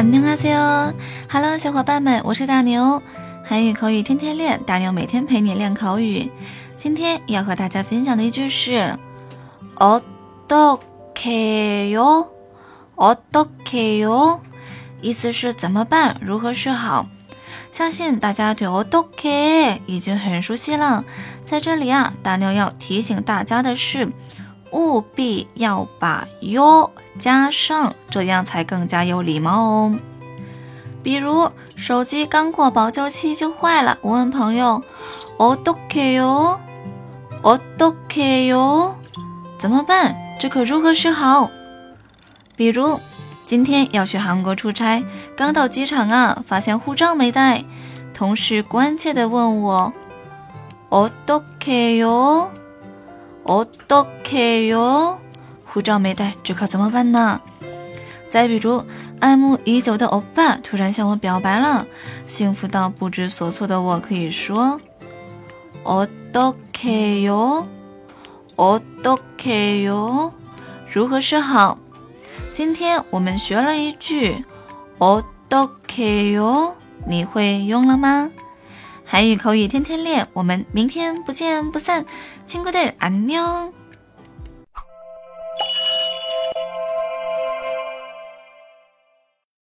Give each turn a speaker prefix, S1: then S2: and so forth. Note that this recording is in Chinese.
S1: 안녕하세요，Hello，小伙伴们，我是大牛，韩语口语天天练，大牛每天陪你练口语。今天要和大家分享的一句是어떻게 요？ 어떻게 요？ 意思是怎么办？如何是好？相信大家对어떻게已经很熟悉了。在这里啊，大牛要提醒大家的是。 务必要把哟加上，这样才更加有礼貌哦。比如手机刚过保修期就坏了，我问朋友：“어떻게 요？ 어떻게 요？ 怎么办？这可如何是好？”比如今天要去韩国出差，刚到机场啊，发现护照没带，同事关切地问我：“어떻게 요？ ” 어떻게 요？ 护照没带，这可怎么办呢？再比如，爱慕已久的欧巴突然向我表白了，幸福到不知所措的我可以说어떻게 요？ 어떻게 요？ 如何是好？今天我们学了一句어떻게 요？ 你会用了吗？ 韩语口语天天练，我们明天不见不散，亲爱的，안 녕。